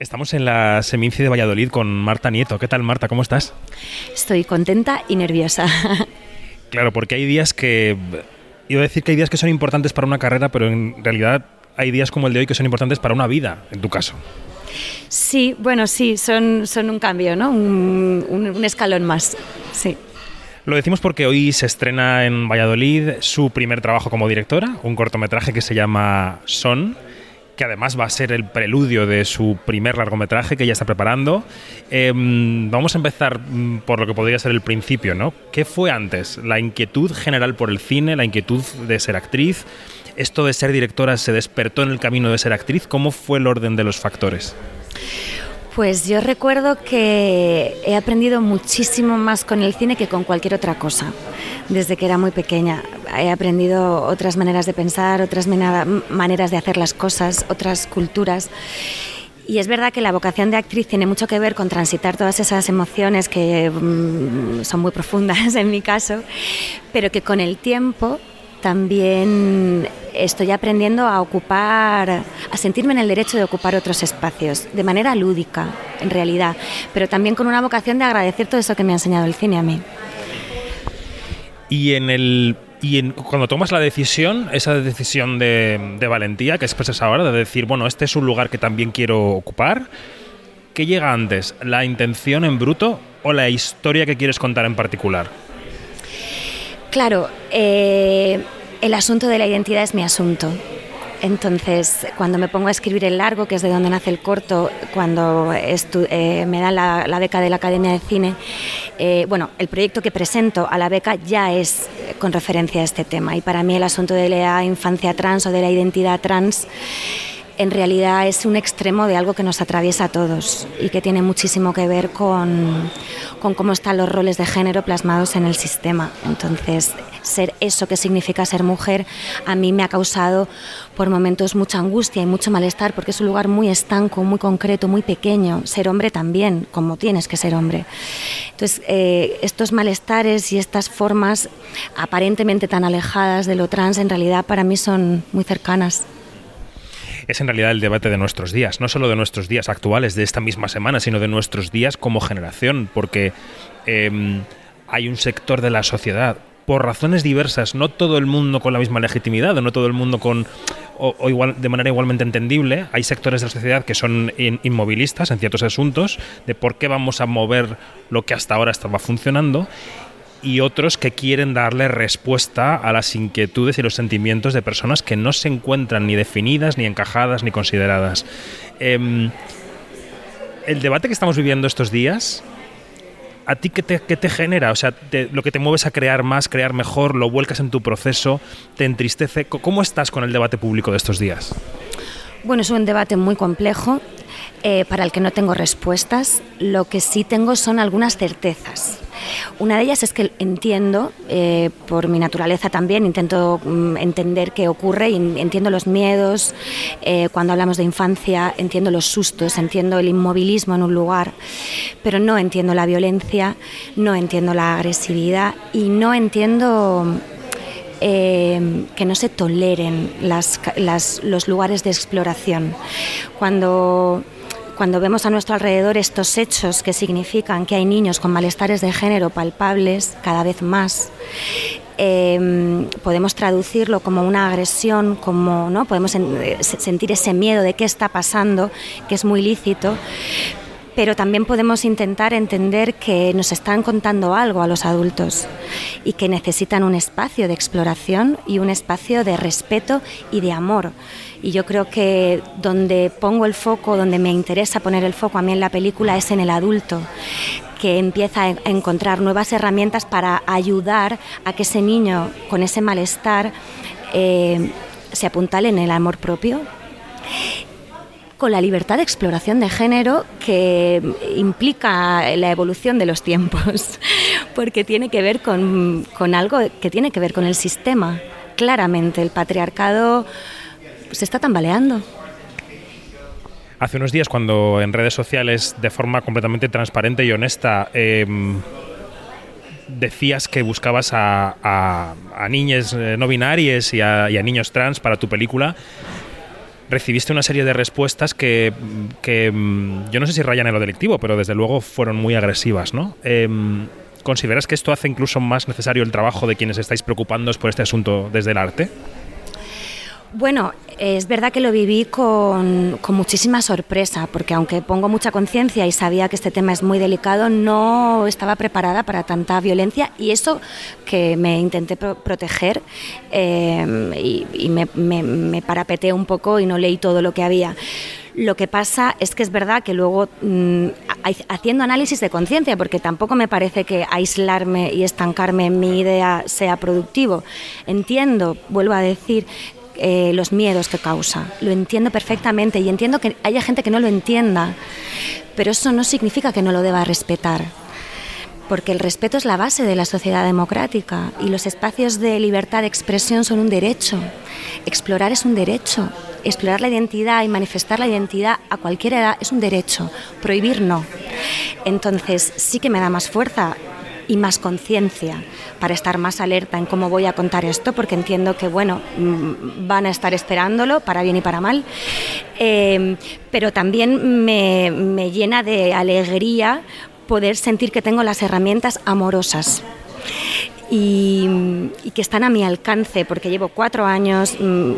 Estamos en la Seminci de Valladolid con Marta Nieto. ¿Qué tal, Marta? ¿Cómo estás? Estoy contenta y nerviosa. Claro, porque hay días que... Iba a decir que hay días que son importantes para una carrera, pero en realidad hay días como el de hoy que son importantes para una vida, en tu caso. Sí, bueno, sí, son, son un cambio, ¿no? Un, un escalón más, sí. Lo decimos porque hoy se estrena en Valladolid su primer trabajo como directora, un cortometraje que se llama Son que además va a ser el preludio de su primer largometraje que ella está preparando. Em, vamos a empezar mm, por lo que podría ser el principio, ¿no? ¿Qué fue antes? ¿La inquietud general por el cine, la inquietud de ser actriz? ¿Esto de ser directora se despertó en el camino de ser actriz? ¿Cómo fue el orden de los factores? Pues yo recuerdo que he aprendido muchísimo más con el cine que con cualquier otra cosa, desde que era muy pequeña. He aprendido otras maneras de pensar, otras maneras de hacer las cosas, otras culturas. Y es verdad que la vocación de actriz tiene mucho que ver con transitar todas esas emociones que mm, son muy profundas en mi caso, pero que con el tiempo también estoy aprendiendo a ocupar, a sentirme en el derecho de ocupar otros espacios, de manera lúdica, en realidad, pero también con una vocación de agradecer todo eso que me ha enseñado el cine a mí. Y en el y cuando tomas la decisión, esa decisión de, de, valentía que expresas ahora, de decir, bueno, este es un lugar que también quiero ocupar, ¿qué llega antes? ¿La intención en bruto o la historia que quieres contar en particular? Claro, eh, el asunto de la identidad es mi asunto. Entonces, cuando me pongo a escribir el largo, que es de donde nace el corto, cuando eh, me dan la, beca de la Academia de Cine, eh, bueno, el proyecto que presento a la beca ya es con referencia a este tema. Y para mí el asunto de la infancia trans o de la identidad trans en realidad es un extremo de algo que nos atraviesa a todos y que tiene muchísimo que ver con, cómo están los roles de género plasmados en el sistema. Entonces, ser eso que significa ser mujer a mí me ha causado por momentos mucha angustia y mucho malestar porque es un lugar muy estanco, muy concreto, muy pequeño. Ser hombre también, como tienes que ser hombre. Entonces, eh, estos malestares y estas formas aparentemente tan alejadas de lo trans en realidad para mí son muy cercanas es en realidad el debate de nuestros días, no solo de nuestros días actuales, de esta misma semana, sino de nuestros días como generación, porque em, hay un sector de la sociedad, por razones diversas, no todo el mundo con la misma legitimidad, o no todo el mundo con o, igual de manera igualmente entendible, hay sectores de la sociedad que son inmovilistas en ciertos asuntos de por qué vamos a mover lo que hasta ahora estaba funcionando y otros que quieren darle respuesta a las inquietudes y los sentimientos de personas que no se encuentran ni definidas, ni encajadas, ni consideradas. Em, el debate que estamos viviendo estos días, ¿a ti qué te, genera? O sea, lo que te mueves a crear más, crear mejor, lo vuelcas en tu proceso, te entristece. ¿Cómo estás con el debate público de estos días? Bueno, es un debate muy complejo eh, para el que no tengo respuestas. Lo que sí tengo son algunas certezas. Una de ellas es que entiendo, eh, por mi naturaleza también, intento mm, entender qué ocurre, y entiendo los miedos, eh, cuando hablamos de infancia, entiendo los sustos, entiendo el inmovilismo en un lugar, pero no entiendo la violencia, no entiendo la agresividad y no entiendo eh, que no se toleren los lugares de exploración. Cuando cuando vemos a nuestro alrededor estos hechos que significan que hay niños con malestares de género palpables cada vez más, em, podemos traducirlo como una agresión, como no podemos eh, sentir ese miedo de qué está pasando, que es muy lícito, pero también podemos intentar entender que nos están contando algo a los adultos y que necesitan un espacio de exploración y un espacio de respeto y de amor. Y yo creo que donde pongo el foco, donde me interesa poner el foco a mí en la película es en el adulto que empieza a encontrar nuevas herramientas para ayudar a que ese niño con ese malestar eh, se apuntale en el amor propio con la libertad de exploración de género que implica la evolución de los tiempos, porque tiene que ver con, algo que tiene que ver con el sistema. Claramente, el patriarcado se está tambaleando. Hace unos días, cuando en redes sociales, de forma completamente transparente y honesta, em, decías que buscabas a, niñas eh, no binarias y a niños trans para tu película, recibiste una serie de respuestas que, mm, yo no sé si rayan en lo delictivo, pero desde luego fueron muy agresivas, ¿no? Em, ¿Consideras que esto hace incluso más necesario el trabajo de quienes estáis preocupándoos por este asunto desde el arte? Bueno, es verdad que lo viví con, muchísima sorpresa, porque aunque pongo mucha conciencia y sabía que este tema es muy delicado, no estaba preparada para tanta violencia y eso que me intenté proteger eh, y, me, me, parapeté un poco y no leí todo lo que había. Lo que pasa es que es verdad que luego, mm, haciendo análisis de conciencia, porque tampoco me parece que aislarme y estancarme en mi idea sea productivo, entiendo, vuelvo a decir, eh, los miedos que causa. Lo entiendo perfectamente y entiendo que haya gente que no lo entienda, pero eso no significa que no lo deba respetar. Porque el respeto es la base de la sociedad democrática y los espacios de libertad de expresión son un derecho. Explorar es un derecho. Explorar la identidad y manifestar la identidad a cualquier edad es un derecho. Prohibir no. Entonces sí que me da más fuerza y más conciencia para estar más alerta en cómo voy a contar esto, porque entiendo que, bueno, mm, van a estar esperándolo para bien y para mal, eh, pero también me, me llena de alegría poder sentir que tengo las herramientas amorosas y, que están a mi alcance, porque llevo cuatro años mm,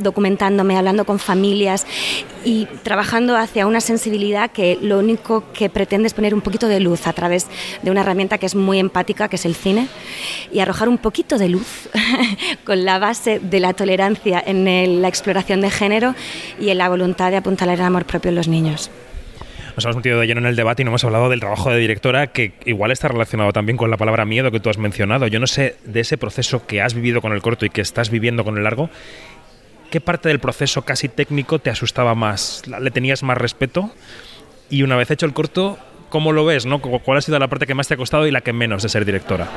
documentándome, hablando con familias y trabajando hacia una sensibilidad que lo único que pretende es poner un poquito de luz a través de una herramienta que es muy empática, que es el cine, y arrojar un poquito de luz con la base de la tolerancia en la exploración de género y en la voluntad de apuntalar el amor propio en los niños nos hemos metido de lleno en el debate y no hemos hablado del trabajo de directora que igual está relacionado también con la palabra miedo que tú has mencionado. Yo no sé de ese proceso que has vivido con el corto y que estás viviendo con el largo, ¿qué parte del proceso casi técnico te asustaba más? ¿Le tenías más respeto? Y una vez hecho el corto, ¿cómo lo ves? No? ¿Cuál ha sido la parte que más te ha costado y la que menos de ser directora?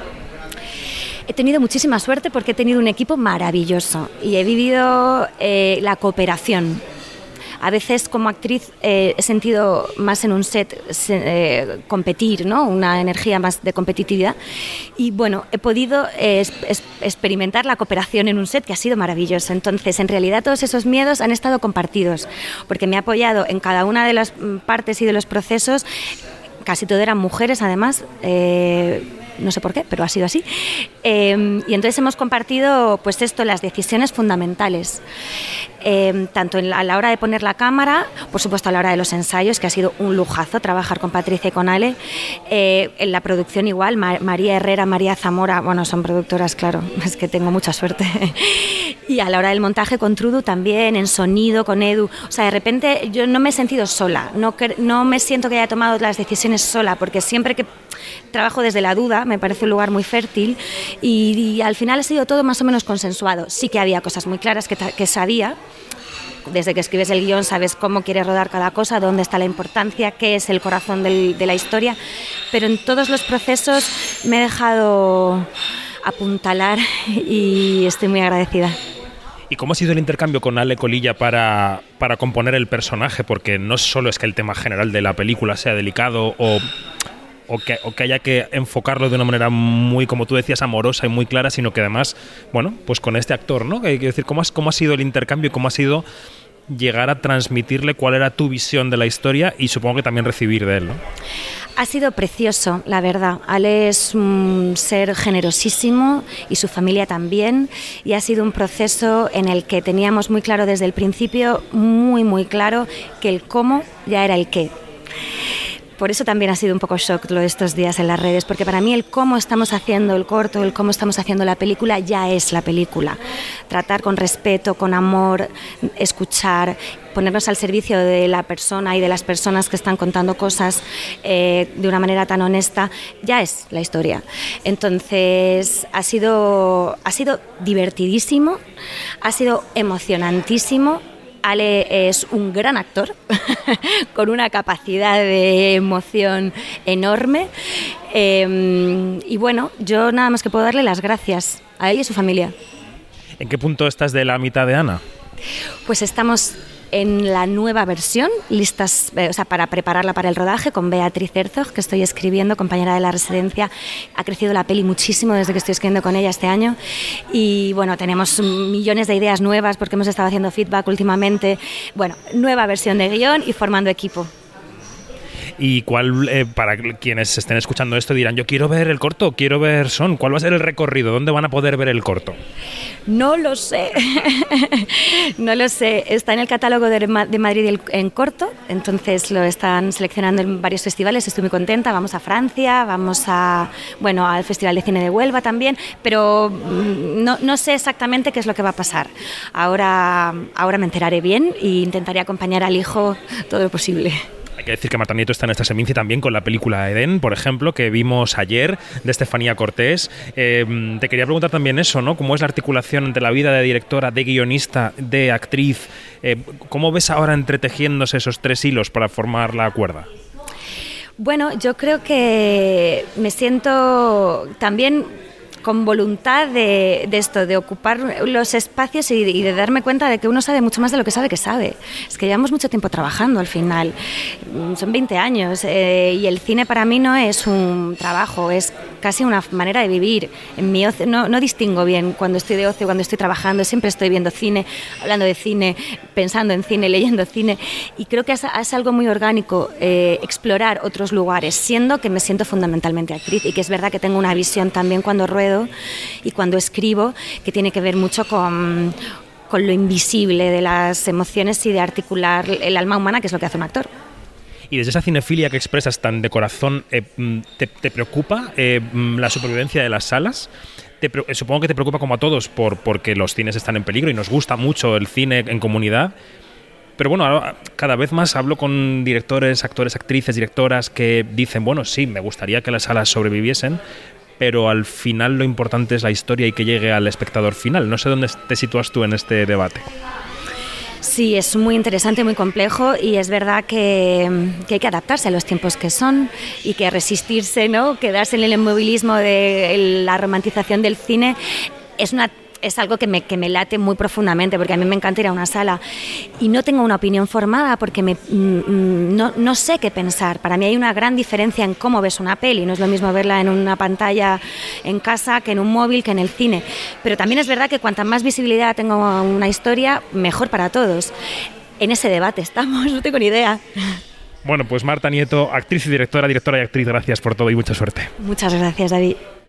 He tenido muchísima suerte porque he tenido un equipo maravilloso y he vivido eh, la cooperación a veces como actriz eh, he sentido más en un set eh, competir, ¿no? una energía más de competitividad. Y bueno, he podido experimentar la cooperación en un set que ha sido maravilloso. Entonces, en realidad todos esos miedos han estado compartidos, porque me ha apoyado en cada una de las mm, partes y de los procesos. Casi todo eran mujeres, además. No sé por qué, pero ha sido así. Em, y entonces hemos compartido, pues esto, las decisiones fundamentales, em, tanto a la hora de poner la cámara, por supuesto a la hora de los ensayos, que ha sido un lujazo trabajar con Patricia y con Ale, eh, en la producción igual, María Herrera, María Zamora, bueno, son productoras, claro, es que tengo mucha suerte. y a la hora del montaje con Trudu también, en sonido, con Edu, o sea, de repente yo no me he sentido sola, no, no me siento que haya tomado las decisiones sola, porque siempre que trabajo desde la duda, me parece un lugar muy fértil y, al final ha sido todo más o menos consensuado. Sí que había cosas muy claras que, sabía, desde que escribes el guion sabes cómo quieres rodar cada cosa, dónde está la importancia, qué es el corazón de la historia, pero en todos los procesos me he dejado apuntalar y estoy muy agradecida. ¿Y cómo ha sido el intercambio con Ale Colilla para, para componer el personaje? Porque no solo es que el tema general de la película sea delicado o o que, que haya que enfocarlo de una manera muy, como tú decías, amorosa y muy clara, sino que además, bueno, pues con este actor, ¿no? Hay que decir, ¿cómo, cómo ha sido el intercambio y cómo ha sido llegar a transmitirle cuál era tu visión de la historia y supongo que también recibir de él. Ha sido precioso, la verdad. Ale es un ser generosísimo y su familia también. Y ha sido un proceso en el que teníamos muy claro desde el principio, muy, muy claro, que el cómo ya era el qué. Por eso también ha sido un poco shock lo de estos días en las redes, porque para mí el cómo estamos haciendo el corto, el cómo estamos haciendo la película, ya es la película. Tratar con respeto, con amor, escuchar, ponernos al servicio de la persona y de las personas que están contando cosas eh, de una manera tan honesta, ya es la historia. Entonces ha sido, ha sido divertidísimo, ha sido emocionantísimo Ale es un gran actor, con una capacidad de emoción enorme. Em, y bueno, yo nada más que puedo darle las gracias a él y a su familia. ¿En qué punto estás de la mitad de Ana? Pues estamos en la nueva versión, listas eh, o sea, para prepararla para el rodaje con Beatriz Herzog, que estoy escribiendo, compañera de la residencia. Ha crecido la peli muchísimo desde que estoy escribiendo con ella este año. Y bueno, tenemos millones de ideas nuevas porque hemos estado haciendo feedback últimamente. Bueno, nueva versión de guion y formando equipo y cuál, eh, para quienes estén escuchando esto, dirán, yo quiero ver el corto, quiero ver Son, ¿cuál va a ser el recorrido? ¿Dónde van a poder ver el corto? No lo sé, no lo sé. Está en el catálogo de, Madrid en corto, entonces lo están seleccionando en varios festivales, estoy muy contenta. Vamos a Francia, vamos a, bueno, al Festival de Cine de Huelva también, pero mm, no, no sé exactamente qué es lo que va a pasar. Ahora, ahora me enteraré bien e intentaré acompañar al hijo todo lo posible. Hay que decir que Marta Nieto está en esta semencia también con la película Eden, por ejemplo, que vimos ayer de Estefanía Cortés. Eh, te quería preguntar también eso, ¿no? ¿Cómo es la articulación entre la vida de directora, de guionista, de actriz? Eh, ¿Cómo ves ahora entretejiéndose esos tres hilos para formar la cuerda? Bueno, yo creo que me siento también con voluntad de, esto, de ocupar los espacios y, de darme cuenta de que uno sabe mucho más de lo que sabe que sabe. Es que llevamos mucho tiempo trabajando al final, mm, son 20 años eh, y el cine para mí no es un trabajo, es casi una manera de vivir. En mi no, no distingo bien cuando estoy de ocio, cuando estoy trabajando, siempre estoy viendo cine, hablando de cine, pensando en cine, leyendo cine y creo que es, algo muy orgánico eh, explorar otros lugares, siendo que me siento fundamentalmente actriz y que es verdad que tengo una visión también cuando ruedo y cuando escribo, que tiene que ver mucho con, con lo invisible de las emociones y de articular el alma humana, que es lo que hace un actor. Y desde esa cinefilia que expresas tan de corazón, eh, mm, ¿te, preocupa eh, mm, la supervivencia de las salas? Te, supongo que te preocupa como a todos por, porque los cines están en peligro y nos gusta mucho el cine en comunidad. Pero bueno, cada vez más hablo con directores, actores, actrices, directoras que dicen, bueno, sí, me gustaría que las salas sobreviviesen, pero al final lo importante es la historia y que llegue al espectador final. No sé dónde te sitúas tú en este debate. Sí, es muy interesante, muy complejo y es verdad que, hay que adaptarse a los tiempos que son y que resistirse, ¿no? quedarse en el inmovilismo de la romantización del cine es una es algo que me, que me late muy profundamente, porque a mí me encanta ir a una sala y no tengo una opinión formada porque me, mm, mm, no, no, sé qué pensar. Para mí hay una gran diferencia en cómo ves una peli, no es lo mismo verla en una pantalla en casa que en un móvil, que en el cine. Pero también es verdad que cuanta más visibilidad tengo una historia, mejor para todos. En ese debate estamos, no tengo ni idea. Bueno, pues Marta Nieto, actriz y directora, directora y actriz, gracias por todo y mucha suerte. Muchas gracias, David.